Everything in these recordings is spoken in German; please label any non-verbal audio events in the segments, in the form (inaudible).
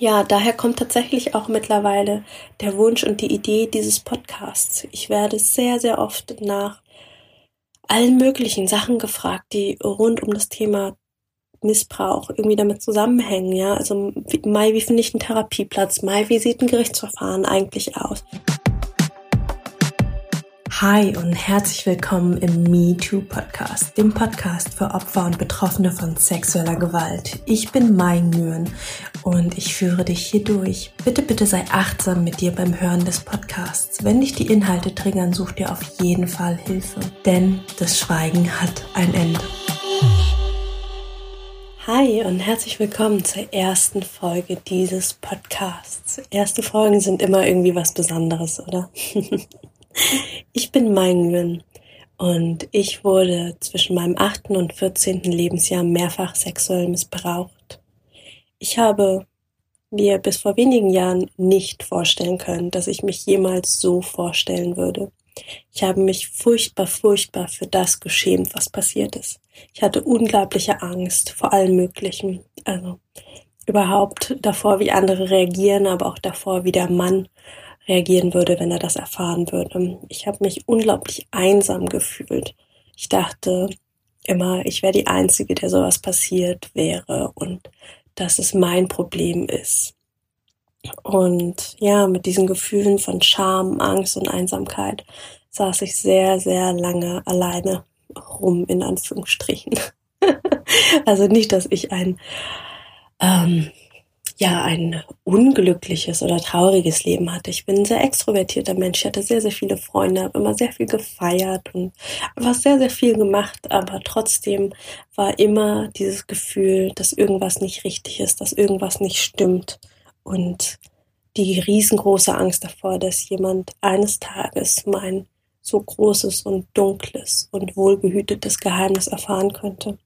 ja, daher kommt tatsächlich auch mittlerweile der Wunsch und die Idee dieses Podcasts. Ich werde sehr, sehr oft nach allen möglichen Sachen gefragt, die rund um das Thema Missbrauch irgendwie damit zusammenhängen. Ja, also Mai, wie finde ich einen Therapieplatz? Mai, wie sieht ein Gerichtsverfahren eigentlich aus? Hi und herzlich willkommen im Me Too Podcast, dem Podcast für Opfer und Betroffene von sexueller Gewalt. Ich bin Mai Nguyen und ich führe dich hier durch. Bitte, bitte sei achtsam mit dir beim Hören des Podcasts. Wenn dich die Inhalte triggern, such dir auf jeden Fall Hilfe, denn das Schweigen hat ein Ende. Hi und herzlich willkommen zur ersten Folge dieses Podcasts. Erste Folgen sind immer irgendwie was Besonderes, oder? (laughs) Ich bin Maingün und ich wurde zwischen meinem 8. und 14. Lebensjahr mehrfach sexuell missbraucht. Ich habe mir bis vor wenigen Jahren nicht vorstellen können, dass ich mich jemals so vorstellen würde. Ich habe mich furchtbar, furchtbar für das geschämt, was passiert ist. Ich hatte unglaubliche Angst vor allem Möglichen. Also überhaupt davor, wie andere reagieren, aber auch davor, wie der Mann reagieren würde, wenn er das erfahren würde. Ich habe mich unglaublich einsam gefühlt. Ich dachte immer, ich wäre die Einzige, der sowas passiert wäre und dass es mein Problem ist. Und ja, mit diesen Gefühlen von Scham, Angst und Einsamkeit saß ich sehr, sehr lange alleine rum, in Anführungsstrichen. (laughs) also nicht, dass ich ein ähm, ja ein unglückliches oder trauriges Leben hatte. Ich bin ein sehr extrovertierter Mensch. Ich hatte sehr, sehr viele Freunde, habe immer sehr viel gefeiert und einfach sehr, sehr viel gemacht. Aber trotzdem war immer dieses Gefühl, dass irgendwas nicht richtig ist, dass irgendwas nicht stimmt. Und die riesengroße Angst davor, dass jemand eines Tages mein so großes und dunkles und wohlgehütetes Geheimnis erfahren könnte.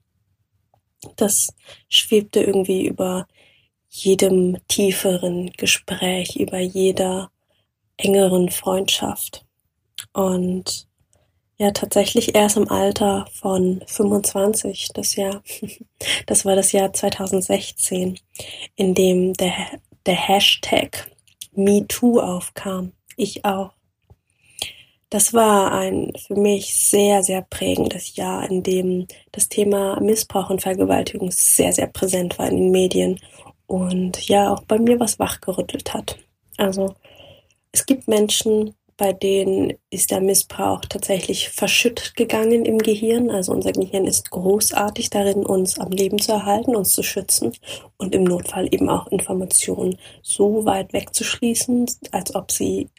Das schwebte irgendwie über jedem tieferen Gespräch, über jeder engeren Freundschaft. Und ja, tatsächlich erst im Alter von 25, das Jahr, (laughs) das war das Jahr 2016, in dem der, der Hashtag MeToo aufkam. Ich auch. Das war ein für mich sehr, sehr prägendes Jahr, in dem das Thema Missbrauch und Vergewaltigung sehr, sehr präsent war in den Medien und ja auch bei mir was wachgerüttelt hat. Also es gibt Menschen, bei denen ist der Missbrauch tatsächlich verschüttet gegangen im Gehirn. Also unser Gehirn ist großartig darin, uns am Leben zu erhalten, uns zu schützen und im Notfall eben auch Informationen so weit wegzuschließen, als ob sie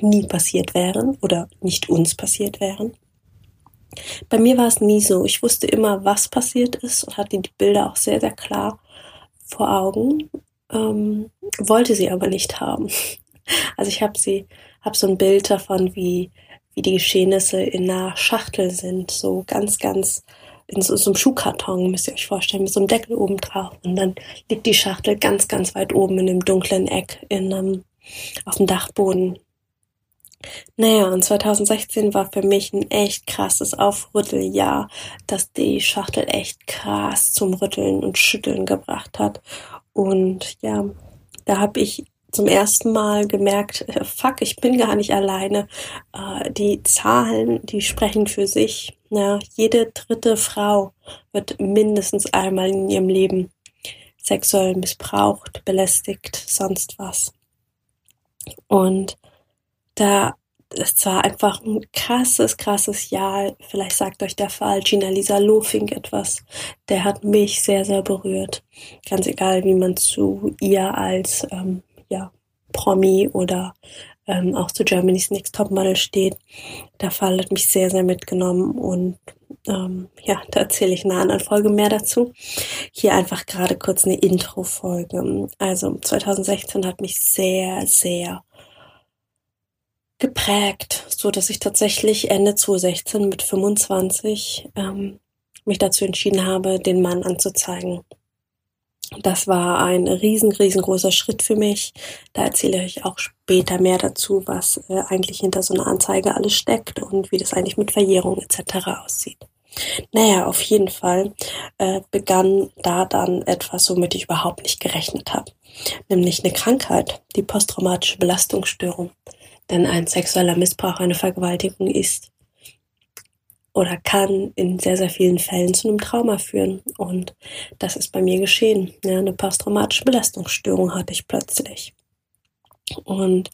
nie passiert wären oder nicht uns passiert wären. Bei mir war es nie so. Ich wusste immer, was passiert ist und hatte die Bilder auch sehr, sehr klar vor Augen, ähm, wollte sie aber nicht haben. (laughs) Also ich habe sie, habe so ein Bild davon, wie, wie die Geschehnisse in einer Schachtel sind, so ganz, ganz in so, so einem Schuhkarton, müsst ihr euch vorstellen, mit so einem Deckel oben drauf. Und dann liegt die Schachtel ganz, ganz weit oben in einem dunklen Eck in einem, auf dem Dachboden. Naja, und 2016 war für mich ein echt krasses Aufrütteljahr, das die Schachtel echt krass zum Rütteln und Schütteln gebracht hat. Und ja, da habe ich zum ersten Mal gemerkt, äh, fuck, ich bin gar nicht alleine. Äh, die Zahlen, die sprechen für sich. Ja, jede dritte Frau wird mindestens einmal in ihrem Leben sexuell missbraucht, belästigt, sonst was. Und da es war einfach ein krasses, krasses Jahr. Vielleicht sagt euch der Fall Gina Lisa Lofing etwas. Der hat mich sehr, sehr berührt. Ganz egal, wie man zu ihr als ähm, ja, Promi oder ähm, auch zu Germany's Next Topmodel steht. Der Fall hat mich sehr, sehr mitgenommen und ähm, ja, da erzähle ich in einer anderen Folge mehr dazu. Hier einfach gerade kurz eine Intro-Folge. Also 2016 hat mich sehr, sehr geprägt, so dass ich tatsächlich Ende 2016 mit 25 ähm, mich dazu entschieden habe, den Mann anzuzeigen. Das war ein riesen, riesengroßer Schritt für mich. Da erzähle ich auch später mehr dazu, was äh, eigentlich hinter so einer Anzeige alles steckt und wie das eigentlich mit Verjährung etc. aussieht. Naja, auf jeden Fall äh, begann da dann etwas, womit ich überhaupt nicht gerechnet habe. Nämlich eine Krankheit, die posttraumatische Belastungsstörung. Denn ein sexueller Missbrauch, eine Vergewaltigung ist oder kann in sehr, sehr vielen Fällen zu einem Trauma führen. Und das ist bei mir geschehen. Ja, eine posttraumatische Belastungsstörung hatte ich plötzlich. Und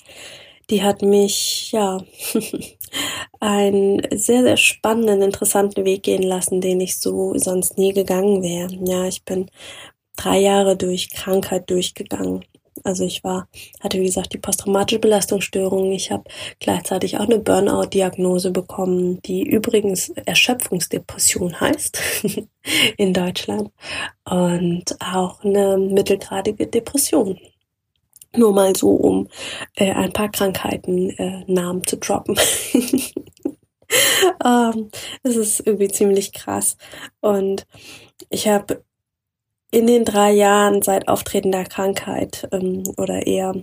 die hat mich, ja, (laughs) einen sehr, sehr spannenden, interessanten Weg gehen lassen, den ich so sonst nie gegangen wäre. Ja, ich bin drei Jahre durch Krankheit durchgegangen. Also ich war, hatte wie gesagt die posttraumatische Belastungsstörung. Ich habe gleichzeitig auch eine Burnout-Diagnose bekommen, die übrigens Erschöpfungsdepression heißt (laughs) in Deutschland und auch eine mittelgradige Depression. Nur mal so, um äh, ein paar Krankheiten äh, Namen zu droppen. (laughs) ähm, es ist irgendwie ziemlich krass. Und ich habe in den drei Jahren seit Auftreten der Krankheit ähm, oder eher,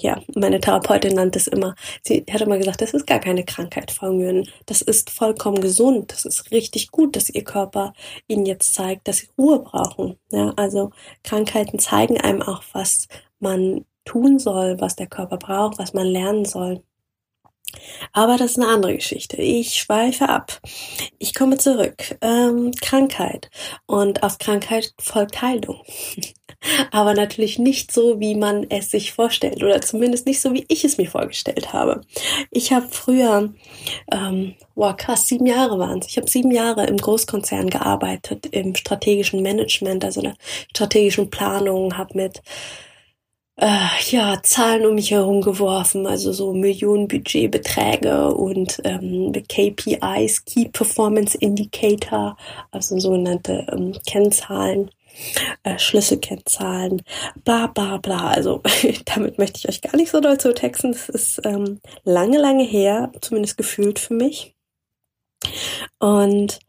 ja, meine Therapeutin nannte es immer, sie hat immer gesagt, das ist gar keine Krankheit, Frau Mühen. Das ist vollkommen gesund. Das ist richtig gut, dass Ihr Körper Ihnen jetzt zeigt, dass Sie Ruhe brauchen. Ja, also Krankheiten zeigen einem auch, was man tun soll, was der Körper braucht, was man lernen soll. Aber das ist eine andere Geschichte. Ich schweife ab. Ich komme zurück. Ähm, Krankheit. Und auf Krankheit folgt Heilung. (laughs) Aber natürlich nicht so, wie man es sich vorstellt. Oder zumindest nicht so, wie ich es mir vorgestellt habe. Ich habe früher, ähm, wow, krass, sieben Jahre waren es. Ich habe sieben Jahre im Großkonzern gearbeitet, im strategischen Management, also der strategischen Planung, habe mit äh, ja, Zahlen um mich herum geworfen, also so Millionenbudgetbeträge und ähm, KPIs, Key Performance Indicator, also sogenannte ähm, Kennzahlen, äh, Schlüsselkennzahlen, bla bla bla. Also (laughs) damit möchte ich euch gar nicht so doll zu texten. Das ist ähm, lange, lange her, zumindest gefühlt für mich. Und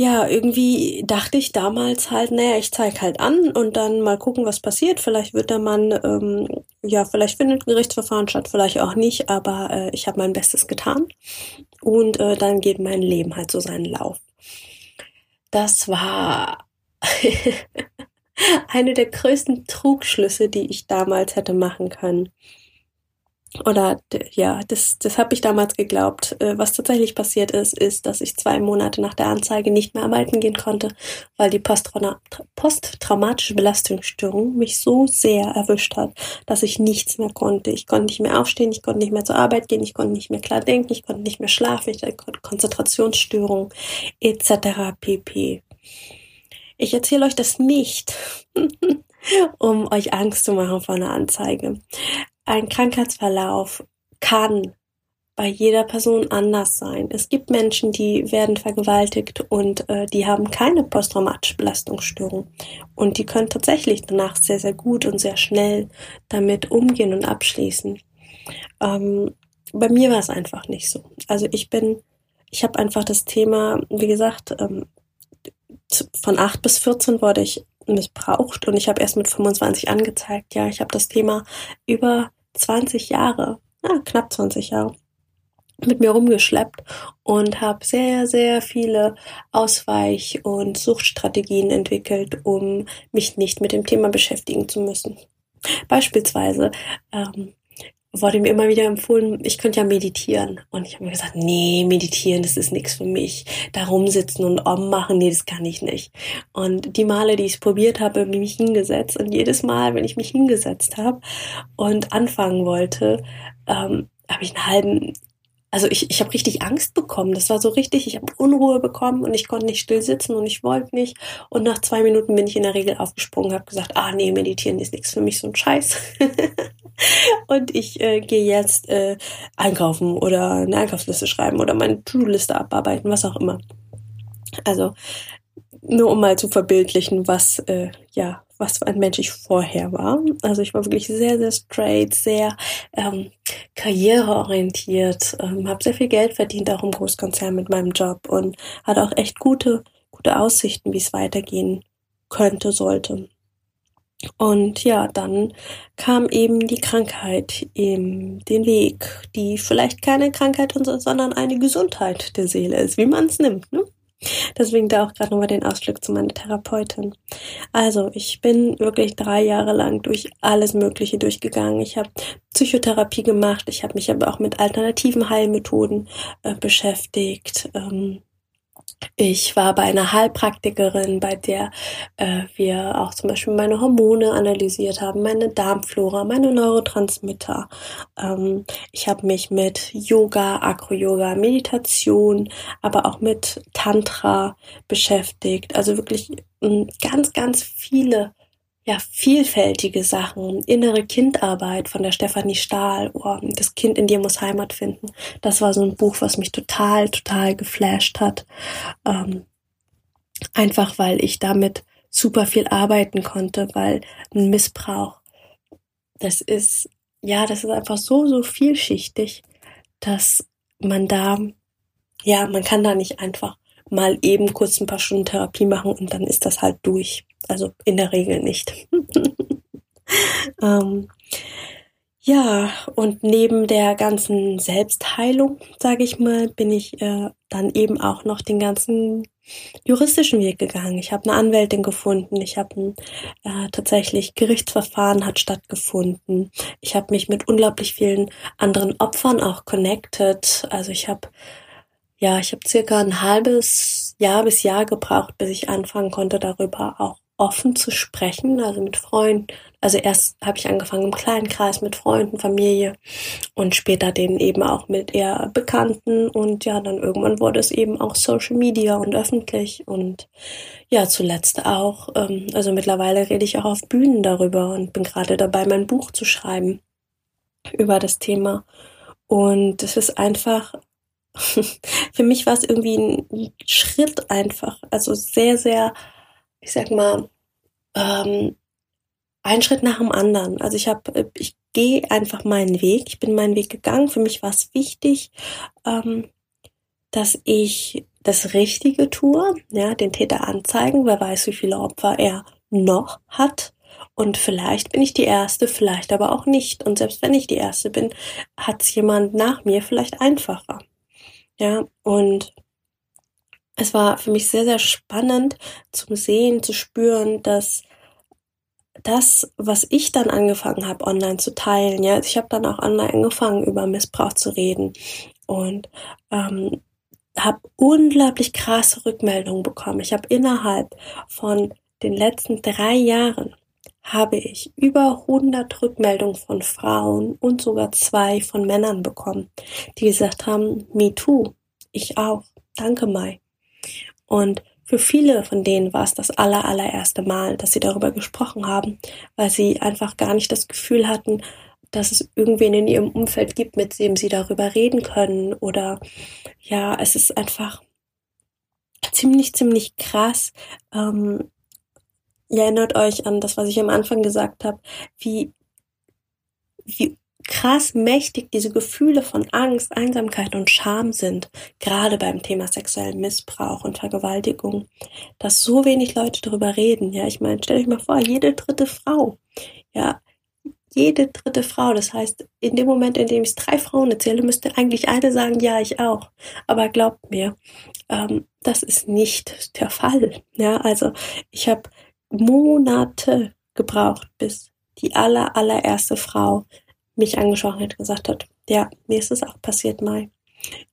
ja, irgendwie dachte ich damals halt, naja, ich zeige halt an und dann mal gucken, was passiert. Vielleicht wird der Mann, ähm, ja, vielleicht findet ein Gerichtsverfahren statt, vielleicht auch nicht, aber äh, ich habe mein Bestes getan und äh, dann geht mein Leben halt so seinen Lauf. Das war (laughs) eine der größten Trugschlüsse, die ich damals hätte machen können oder ja, das, das habe ich damals geglaubt. Äh, was tatsächlich passiert ist, ist, dass ich zwei Monate nach der Anzeige nicht mehr arbeiten gehen konnte, weil die posttraumatische Belastungsstörung mich so sehr erwischt hat, dass ich nichts mehr konnte. Ich konnte nicht mehr aufstehen, ich konnte nicht mehr zur Arbeit gehen, ich konnte nicht mehr klar denken, ich konnte nicht mehr schlafen, ich hatte Konzentrationsstörung etc. pp. Ich erzähle euch das nicht, (laughs) um euch Angst zu machen vor einer Anzeige. Ein Krankheitsverlauf kann bei jeder Person anders sein. Es gibt Menschen, die werden vergewaltigt und äh, die haben keine posttraumatische Belastungsstörung. Und die können tatsächlich danach sehr, sehr gut und sehr schnell damit umgehen und abschließen. Ähm, bei mir war es einfach nicht so. Also ich bin, ich habe einfach das Thema, wie gesagt, ähm, von 8 bis 14 wurde ich missbraucht und ich habe erst mit 25 angezeigt. Ja, ich habe das Thema über 20 Jahre, ja, knapp 20 Jahre mit mir rumgeschleppt und habe sehr, sehr viele Ausweich- und Suchtstrategien entwickelt, um mich nicht mit dem Thema beschäftigen zu müssen. Beispielsweise ähm, wurde mir immer wieder empfohlen, ich könnte ja meditieren. Und ich habe mir gesagt, nee, meditieren, das ist nichts für mich. Da rumsitzen und Om machen, nee, das kann ich nicht. Und die Male, die ich es probiert habe, habe ich mich hingesetzt. Und jedes Mal, wenn ich mich hingesetzt habe und anfangen wollte, ähm, habe ich einen halben, also ich, ich habe richtig Angst bekommen. Das war so richtig, ich habe Unruhe bekommen und ich konnte nicht still sitzen und ich wollte nicht. Und nach zwei Minuten bin ich in der Regel aufgesprungen, habe gesagt, ah nee, meditieren ist nichts für mich, so ein Scheiß. (laughs) und ich äh, gehe jetzt äh, einkaufen oder eine Einkaufsliste schreiben oder meine To-Do-Liste abarbeiten, was auch immer. Also nur um mal zu verbildlichen, was äh, ja was für ein Mensch ich vorher war. Also ich war wirklich sehr, sehr straight, sehr ähm, karriereorientiert, ähm, habe sehr viel Geld verdient, auch im Großkonzern mit meinem Job und hatte auch echt gute, gute Aussichten, wie es weitergehen könnte, sollte. Und ja, dann kam eben die Krankheit eben den Weg, die vielleicht keine Krankheit, sondern eine Gesundheit der Seele ist, wie man es nimmt. Ne? Deswegen da auch gerade nochmal den Ausflug zu meiner Therapeutin. Also, ich bin wirklich drei Jahre lang durch alles Mögliche durchgegangen. Ich habe Psychotherapie gemacht, ich habe mich aber auch mit alternativen Heilmethoden äh, beschäftigt. Ähm, ich war bei einer Heilpraktikerin, bei der äh, wir auch zum Beispiel meine Hormone analysiert haben, meine Darmflora, meine Neurotransmitter. Ähm, ich habe mich mit Yoga, Acro-Yoga, Meditation, aber auch mit Tantra beschäftigt. Also wirklich ähm, ganz, ganz viele ja, vielfältige Sachen, innere Kindarbeit von der Stefanie Stahl, oh, das Kind in dir muss Heimat finden. Das war so ein Buch, was mich total, total geflasht hat. Ähm, einfach weil ich damit super viel arbeiten konnte, weil ein Missbrauch, das ist, ja, das ist einfach so, so vielschichtig, dass man da, ja, man kann da nicht einfach mal eben kurz ein paar Stunden Therapie machen und dann ist das halt durch. Also in der Regel nicht. (laughs) ähm, ja, und neben der ganzen Selbstheilung, sage ich mal, bin ich äh, dann eben auch noch den ganzen juristischen Weg gegangen. Ich habe eine Anwältin gefunden. Ich habe äh, tatsächlich Gerichtsverfahren hat stattgefunden. Ich habe mich mit unglaublich vielen anderen Opfern auch connected. Also ich habe ja, ich habe circa ein halbes Jahr bis Jahr gebraucht, bis ich anfangen konnte, darüber auch offen zu sprechen, also mit Freunden. Also erst habe ich angefangen im kleinen Kreis mit Freunden, Familie und später den eben auch mit eher Bekannten und ja, dann irgendwann wurde es eben auch Social Media und öffentlich und ja, zuletzt auch, ähm, also mittlerweile rede ich auch auf Bühnen darüber und bin gerade dabei, mein Buch zu schreiben über das Thema. Und es ist einfach (laughs) für mich war es irgendwie ein Schritt einfach, also sehr, sehr, ich sag mal, ähm, ein Schritt nach dem anderen. Also ich habe, ich gehe einfach meinen Weg. Ich bin meinen Weg gegangen. Für mich war es wichtig, ähm, dass ich das Richtige tue, ja, den Täter anzeigen. Wer weiß, wie viele Opfer er noch hat. Und vielleicht bin ich die Erste, vielleicht aber auch nicht. Und selbst wenn ich die Erste bin, hat es jemand nach mir vielleicht einfacher. Ja, und es war für mich sehr, sehr spannend zum Sehen, zu spüren, dass das, was ich dann angefangen habe, online zu teilen, ja, ich habe dann auch online angefangen, über Missbrauch zu reden und ähm, habe unglaublich krasse Rückmeldungen bekommen. Ich habe innerhalb von den letzten drei Jahren habe ich über 100 Rückmeldungen von Frauen und sogar zwei von Männern bekommen, die gesagt haben, me too, ich auch, danke Mai. Und für viele von denen war es das aller, allererste Mal, dass sie darüber gesprochen haben, weil sie einfach gar nicht das Gefühl hatten, dass es irgendwen in ihrem Umfeld gibt, mit dem sie darüber reden können. Oder ja, es ist einfach ziemlich, ziemlich krass, ähm, Ihr erinnert euch an das, was ich am Anfang gesagt habe, wie, wie krass mächtig diese Gefühle von Angst, Einsamkeit und Scham sind, gerade beim Thema sexuellen Missbrauch und Vergewaltigung, dass so wenig Leute darüber reden. Ja, ich meine, stellt euch mal vor, jede dritte Frau, ja, jede dritte Frau. Das heißt, in dem Moment, in dem ich drei Frauen erzähle, müsste eigentlich eine sagen, ja, ich auch. Aber glaubt mir, ähm, das ist nicht der Fall. Ja, also ich habe Monate gebraucht, bis die aller, allererste Frau mich angesprochen hat, gesagt hat, ja, mir ist es auch passiert, Mai.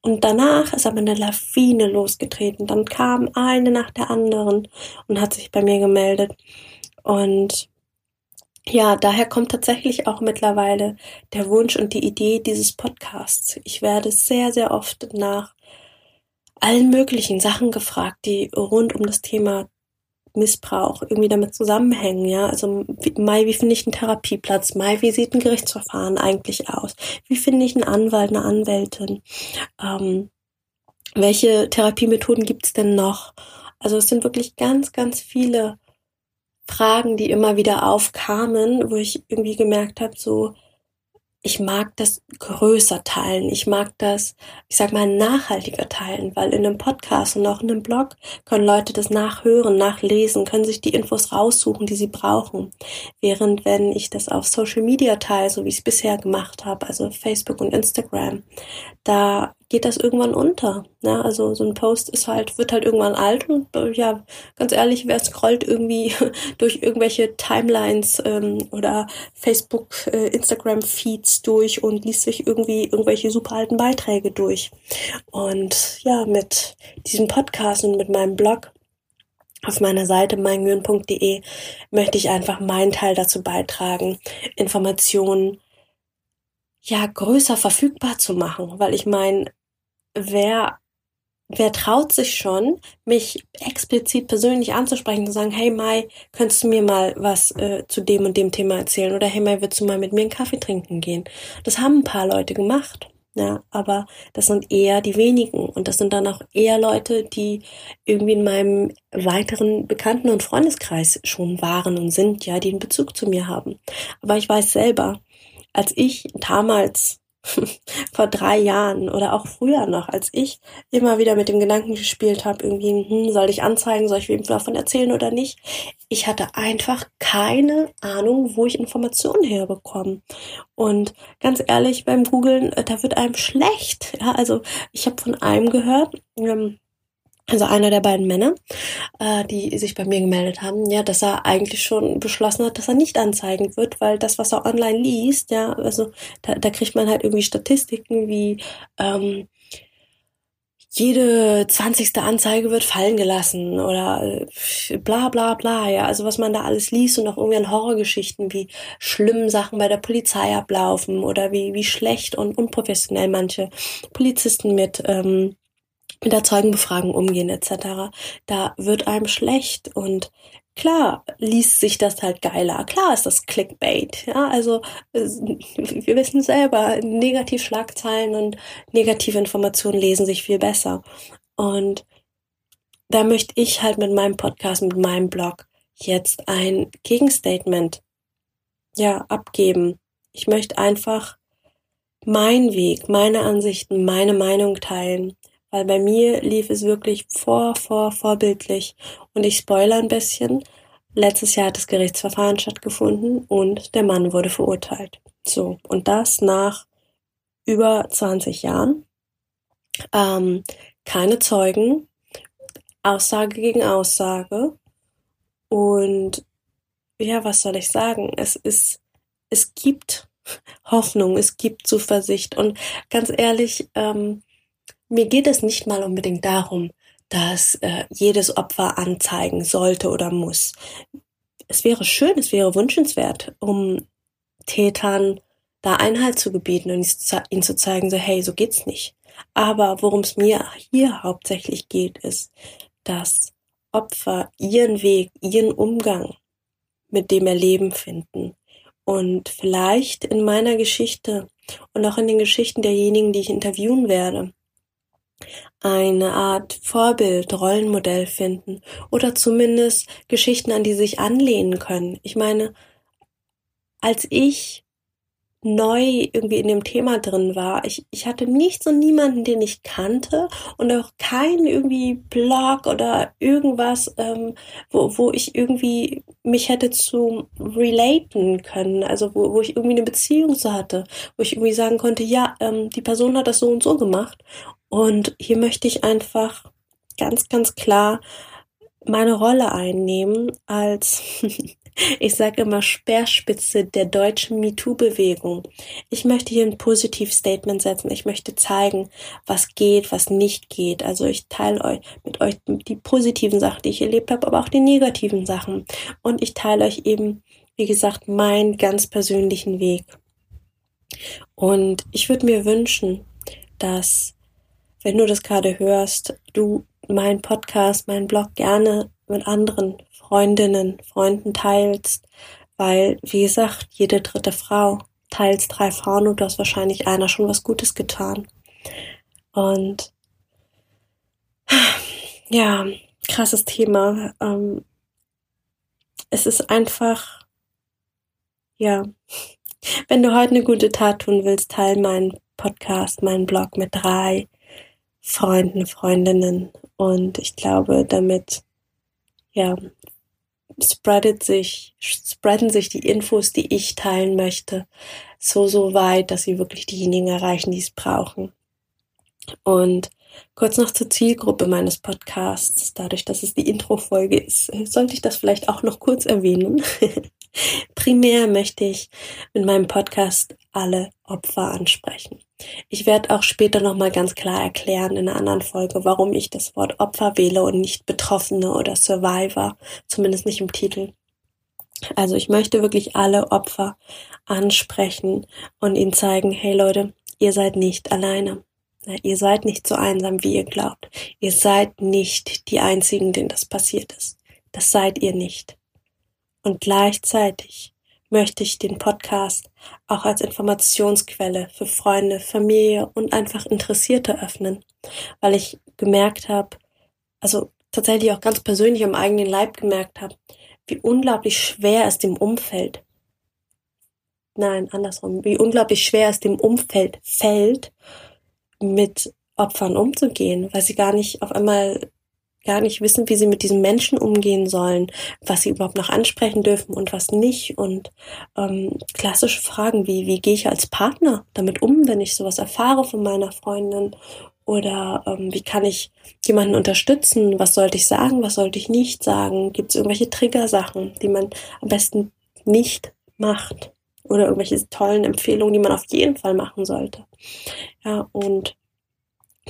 Und danach ist aber eine Lawine losgetreten. Dann kam eine nach der anderen und hat sich bei mir gemeldet. Und ja, daher kommt tatsächlich auch mittlerweile der Wunsch und die Idee dieses Podcasts. Ich werde sehr, sehr oft nach allen möglichen Sachen gefragt, die rund um das Thema Missbrauch irgendwie damit zusammenhängen, ja. Also Mai, wie finde ich einen Therapieplatz? Mai, wie sieht ein Gerichtsverfahren eigentlich aus? Wie finde ich einen Anwalt, eine Anwältin? Ähm, welche Therapiemethoden gibt's denn noch? Also es sind wirklich ganz, ganz viele Fragen, die immer wieder aufkamen, wo ich irgendwie gemerkt habe, so ich mag das größer teilen. Ich mag das, ich sag mal, nachhaltiger teilen, weil in einem Podcast und auch in einem Blog können Leute das nachhören, nachlesen, können sich die Infos raussuchen, die sie brauchen. Während wenn ich das auf Social Media teile, so wie ich es bisher gemacht habe, also Facebook und Instagram, da geht das irgendwann unter. Ne? Also so ein Post ist halt, wird halt irgendwann alt und äh, ja, ganz ehrlich, wer scrollt irgendwie (laughs) durch irgendwelche Timelines ähm, oder Facebook, äh, Instagram-Feeds durch und liest sich irgendwie irgendwelche super alten Beiträge durch. Und ja, mit diesem Podcast und mit meinem Blog auf meiner Seite meingehirn.de möchte ich einfach meinen Teil dazu beitragen, Informationen ja größer verfügbar zu machen, weil ich meine, wer wer traut sich schon, mich explizit persönlich anzusprechen, zu sagen, hey Mai, könntest du mir mal was äh, zu dem und dem Thema erzählen? Oder hey Mai, willst du mal mit mir einen Kaffee trinken gehen? Das haben ein paar Leute gemacht. Ja, aber das sind eher die wenigen und das sind dann auch eher Leute, die irgendwie in meinem weiteren Bekannten- und Freundeskreis schon waren und sind, ja, die einen Bezug zu mir haben. Aber ich weiß selber, als ich damals (laughs) vor drei Jahren oder auch früher noch, als ich immer wieder mit dem Gedanken gespielt habe, irgendwie, hm, soll ich anzeigen, soll ich wem davon erzählen oder nicht? Ich hatte einfach keine Ahnung, wo ich Informationen herbekomme. Und ganz ehrlich, beim Googlen, äh, da wird einem schlecht. Ja, also ich habe von einem gehört, ähm, also einer der beiden Männer, äh, die sich bei mir gemeldet haben, ja, dass er eigentlich schon beschlossen hat, dass er nicht anzeigen wird, weil das, was er online liest, ja, also da, da kriegt man halt irgendwie Statistiken wie ähm, jede zwanzigste Anzeige wird fallen gelassen oder äh, bla bla bla, ja, also was man da alles liest und auch irgendwie an Horrorgeschichten, wie schlimm Sachen bei der Polizei ablaufen oder wie, wie schlecht und unprofessionell manche Polizisten mit ähm, mit der Zeugenbefragung umgehen etc. Da wird einem schlecht und klar liest sich das halt geiler. Klar ist das Clickbait. Ja, also wir wissen selber, Negativschlagzeilen und negative Informationen lesen sich viel besser. Und da möchte ich halt mit meinem Podcast, mit meinem Blog jetzt ein Gegenstatement ja abgeben. Ich möchte einfach meinen Weg, meine Ansichten, meine Meinung teilen weil bei mir lief es wirklich vor, vor, vorbildlich. Und ich spoilere ein bisschen. Letztes Jahr hat das Gerichtsverfahren stattgefunden und der Mann wurde verurteilt. So. Und das nach über 20 Jahren. Ähm, keine Zeugen, Aussage gegen Aussage. Und ja, was soll ich sagen? Es ist, es gibt Hoffnung, es gibt Zuversicht. Und ganz ehrlich, ähm, mir geht es nicht mal unbedingt darum, dass äh, jedes Opfer anzeigen sollte oder muss. Es wäre schön, es wäre wünschenswert, um Tätern da Einhalt zu gebieten und ihnen zu zeigen, so hey, so geht's nicht. Aber worum es mir hier hauptsächlich geht, ist, dass Opfer ihren Weg, ihren Umgang mit dem Erleben finden. Und vielleicht in meiner Geschichte und auch in den Geschichten derjenigen, die ich interviewen werde, eine Art Vorbild, Rollenmodell finden oder zumindest Geschichten, an die sich anlehnen können. Ich meine, als ich neu irgendwie in dem Thema drin war. Ich, ich hatte nichts und niemanden, den ich kannte und auch keinen irgendwie Blog oder irgendwas, ähm, wo, wo ich irgendwie mich hätte zu relaten können, also wo, wo ich irgendwie eine Beziehung zu hatte, wo ich irgendwie sagen konnte, ja, ähm, die Person hat das so und so gemacht und hier möchte ich einfach ganz, ganz klar meine Rolle einnehmen als, (laughs) ich sage immer, Speerspitze der deutschen MeToo-Bewegung. Ich möchte hier ein Positiv-Statement setzen. Ich möchte zeigen, was geht, was nicht geht. Also ich teile euch mit euch die positiven Sachen, die ich erlebt habe, aber auch die negativen Sachen. Und ich teile euch eben, wie gesagt, meinen ganz persönlichen Weg. Und ich würde mir wünschen, dass wenn du das gerade hörst, du meinen Podcast, meinen Blog gerne mit anderen Freundinnen, Freunden teilst, weil, wie gesagt, jede dritte Frau teils drei Frauen und du hast wahrscheinlich einer schon was Gutes getan. Und ja, krasses Thema. Ähm, es ist einfach, ja, Wenn du heute eine gute Tat tun willst, teile meinen Podcast, meinen Blog mit drei Freunden, Freundinnen. Und ich glaube, damit, ja, spreadet sich, spreaden sich die Infos, die ich teilen möchte, so, so weit, dass sie wirklich diejenigen erreichen, die es brauchen. Und kurz noch zur Zielgruppe meines Podcasts. Dadurch, dass es die Intro-Folge ist, sollte ich das vielleicht auch noch kurz erwähnen. (laughs) Primär möchte ich mit meinem Podcast alle Opfer ansprechen. Ich werde auch später nochmal ganz klar erklären in einer anderen Folge, warum ich das Wort Opfer wähle und nicht Betroffene oder Survivor, zumindest nicht im Titel. Also ich möchte wirklich alle Opfer ansprechen und ihnen zeigen, hey Leute, ihr seid nicht alleine. Ihr seid nicht so einsam, wie ihr glaubt. Ihr seid nicht die Einzigen, denen das passiert ist. Das seid ihr nicht. Und gleichzeitig möchte ich den Podcast auch als Informationsquelle für Freunde, Familie und einfach Interessierte öffnen, weil ich gemerkt habe, also tatsächlich auch ganz persönlich am eigenen Leib gemerkt habe, wie unglaublich schwer es dem Umfeld, nein, andersrum, wie unglaublich schwer es dem Umfeld fällt, mit Opfern umzugehen, weil sie gar nicht auf einmal gar nicht wissen, wie sie mit diesen Menschen umgehen sollen, was sie überhaupt noch ansprechen dürfen und was nicht. Und ähm, klassische Fragen wie, wie gehe ich als Partner damit um, wenn ich sowas erfahre von meiner Freundin? Oder ähm, wie kann ich jemanden unterstützen? Was sollte ich sagen? Was sollte ich nicht sagen? Gibt es irgendwelche Triggersachen, die man am besten nicht macht? Oder irgendwelche tollen Empfehlungen, die man auf jeden Fall machen sollte? Ja, und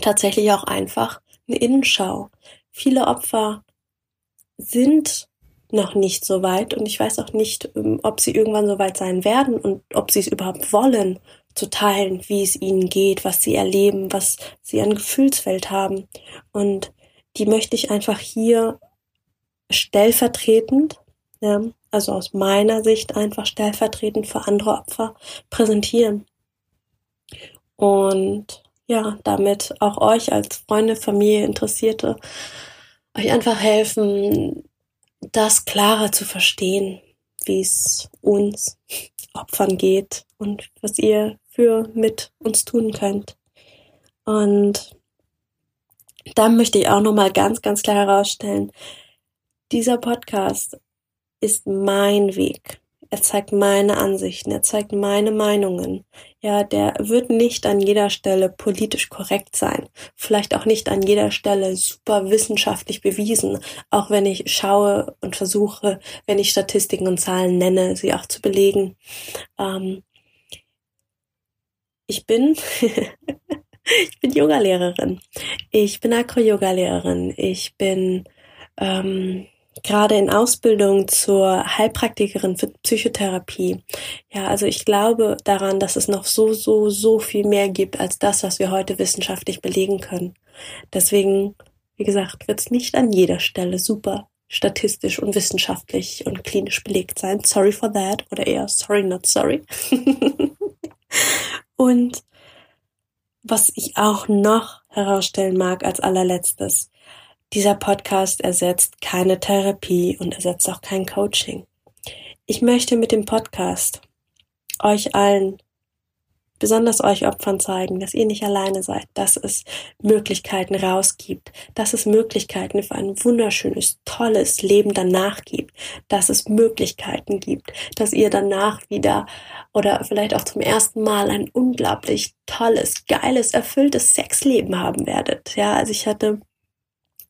tatsächlich auch einfach eine Innenschau. Viele Opfer sind noch nicht so weit und ich weiß auch nicht, ähm, ob sie irgendwann so weit sein werden und ob sie es überhaupt wollen, zu teilen, wie es ihnen geht, was sie erleben, was sie an Gefühlswelt haben. Und die möchte ich einfach hier stellvertretend, ja, also aus meiner Sicht einfach stellvertretend für andere Opfer präsentieren. Und ja, damit auch euch als Freunde, Familie, Interessierte euch einfach helfen, das klarer zu verstehen, wie es uns Opfern geht und was ihr für mit uns tun könnt. Und da möchte ich auch nochmal ganz, ganz klar herausstellen, dieser Podcast ist mein Weg. Er zeigt meine Ansichten, er zeigt meine Meinungen. Ja, der wird nicht an jeder Stelle politisch korrekt sein. Vielleicht auch nicht an jeder Stelle super wissenschaftlich bewiesen. Auch wenn ich schaue und versuche, wenn ich Statistiken und Zahlen nenne, sie auch zu belegen. Ähm ich bin, (laughs) ich bin Yoga-Lehrerin. Ich bin Acro-Yoga-Lehrerin. Ich bin, ähm, gerade in Ausbildung zur Heilpraktikerin für Psychotherapie. Ja, also ich glaube daran, dass es noch so, so, so viel mehr gibt als das, was wir heute wissenschaftlich belegen können. Deswegen, wie gesagt, wird es nicht an jeder Stelle super statistisch und wissenschaftlich und klinisch belegt sein. Sorry for that oder eher sorry, not sorry. (laughs) und was ich auch noch herausstellen mag als allerletztes, dieser Podcast ersetzt keine Therapie und ersetzt auch kein Coaching. Ich möchte mit dem Podcast euch allen, besonders euch Opfern zeigen, dass ihr nicht alleine seid, dass es Möglichkeiten rausgibt, dass es Möglichkeiten für ein wunderschönes, tolles Leben danach gibt, dass es Möglichkeiten gibt, dass ihr danach wieder oder vielleicht auch zum ersten Mal ein unglaublich tolles, geiles, erfülltes Sexleben haben werdet. Ja, also ich hatte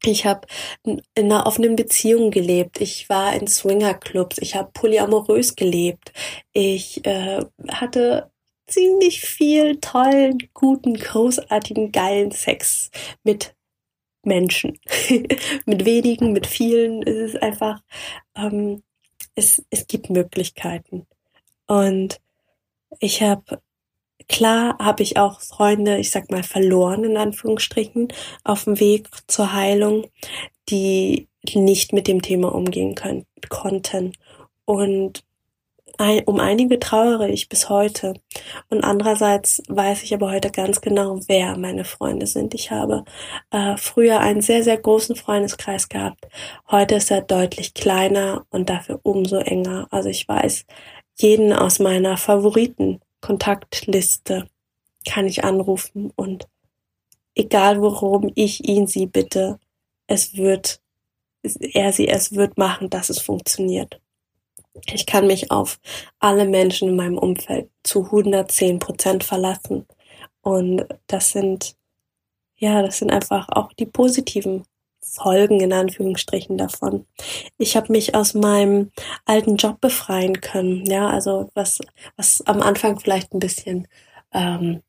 ich habe in einer offenen Beziehung gelebt. Ich war in Swingerclubs. Ich habe polyamorös gelebt. Ich äh, hatte ziemlich viel tollen, guten, großartigen, geilen Sex mit Menschen. (laughs) mit wenigen, mit vielen. Es ist einfach, ähm, es, es gibt Möglichkeiten. Und ich habe Klar habe ich auch Freunde, ich sag mal, verloren, in Anführungsstrichen, auf dem Weg zur Heilung, die nicht mit dem Thema umgehen können, konnten. Und ein, um einige trauere ich bis heute. Und andererseits weiß ich aber heute ganz genau, wer meine Freunde sind. Ich habe äh, früher einen sehr, sehr großen Freundeskreis gehabt. Heute ist er deutlich kleiner und dafür umso enger. Also ich weiß jeden aus meiner Favoriten-Kontaktliste kann ich anrufen und egal worum ich ihn sie bitte, es wird, er sie es wird machen, dass es funktioniert. Ich kann mich auf alle Menschen in meinem Umfeld zu 110 Prozent verlassen. Und das sind, ja, das sind einfach auch die positiven Folgen in Anführungsstrichen davon. Ich habe mich aus meinem alten Job befreien können. Ja, also was, was am Anfang vielleicht ein bisschen ähm,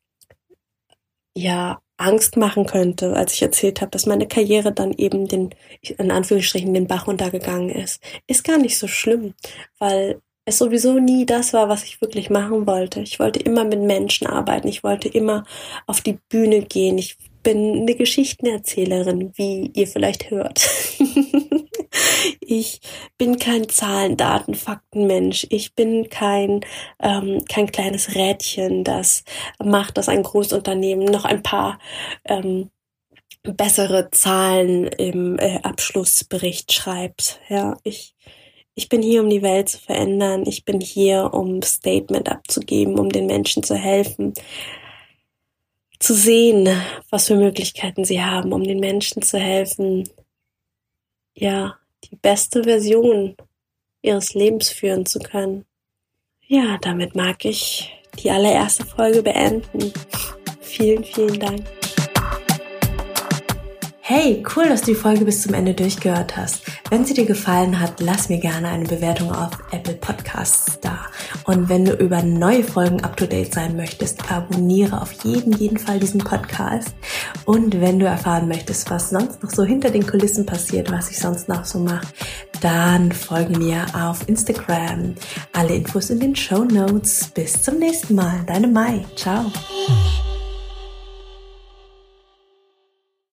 ja Angst machen könnte, als ich erzählt habe, dass meine Karriere dann eben den, in Anführungsstrichen, den Bach runtergegangen ist, ist gar nicht so schlimm, weil es sowieso nie das war, was ich wirklich machen wollte. Ich wollte immer mit Menschen arbeiten. Ich wollte immer auf die Bühne gehen. Ich bin eine Geschichtenerzählerin, wie ihr vielleicht hört. (laughs) ich bin kein Zahlen, Daten, Faktenmensch. Ich bin kein, ähm, kein kleines Rädchen, das macht, dass ein Großunternehmen noch ein paar ähm, bessere Zahlen im äh, Abschlussbericht schreibt. Ja, ich, ich bin hier, um die Welt zu verändern. Ich bin hier, um Statement abzugeben, um den Menschen zu helfen zu sehen, was für Möglichkeiten sie haben, um den Menschen zu helfen, ja, die beste Version ihres Lebens führen zu können. Ja, damit mag ich die allererste Folge beenden. Vielen, vielen Dank. Hey, cool, dass du die Folge bis zum Ende durchgehört hast. Wenn sie dir gefallen hat, lass mir gerne eine Bewertung auf Apple Podcasts da. Und wenn du über neue Folgen up to date sein möchtest, abonniere auf jeden, jeden Fall diesen Podcast. Und wenn du erfahren möchtest, was sonst noch so hinter den Kulissen passiert, was ich sonst noch so mache, dann folge mir auf Instagram. Alle Infos in den Show Notes. Bis zum nächsten Mal. Deine Mai. Ciao.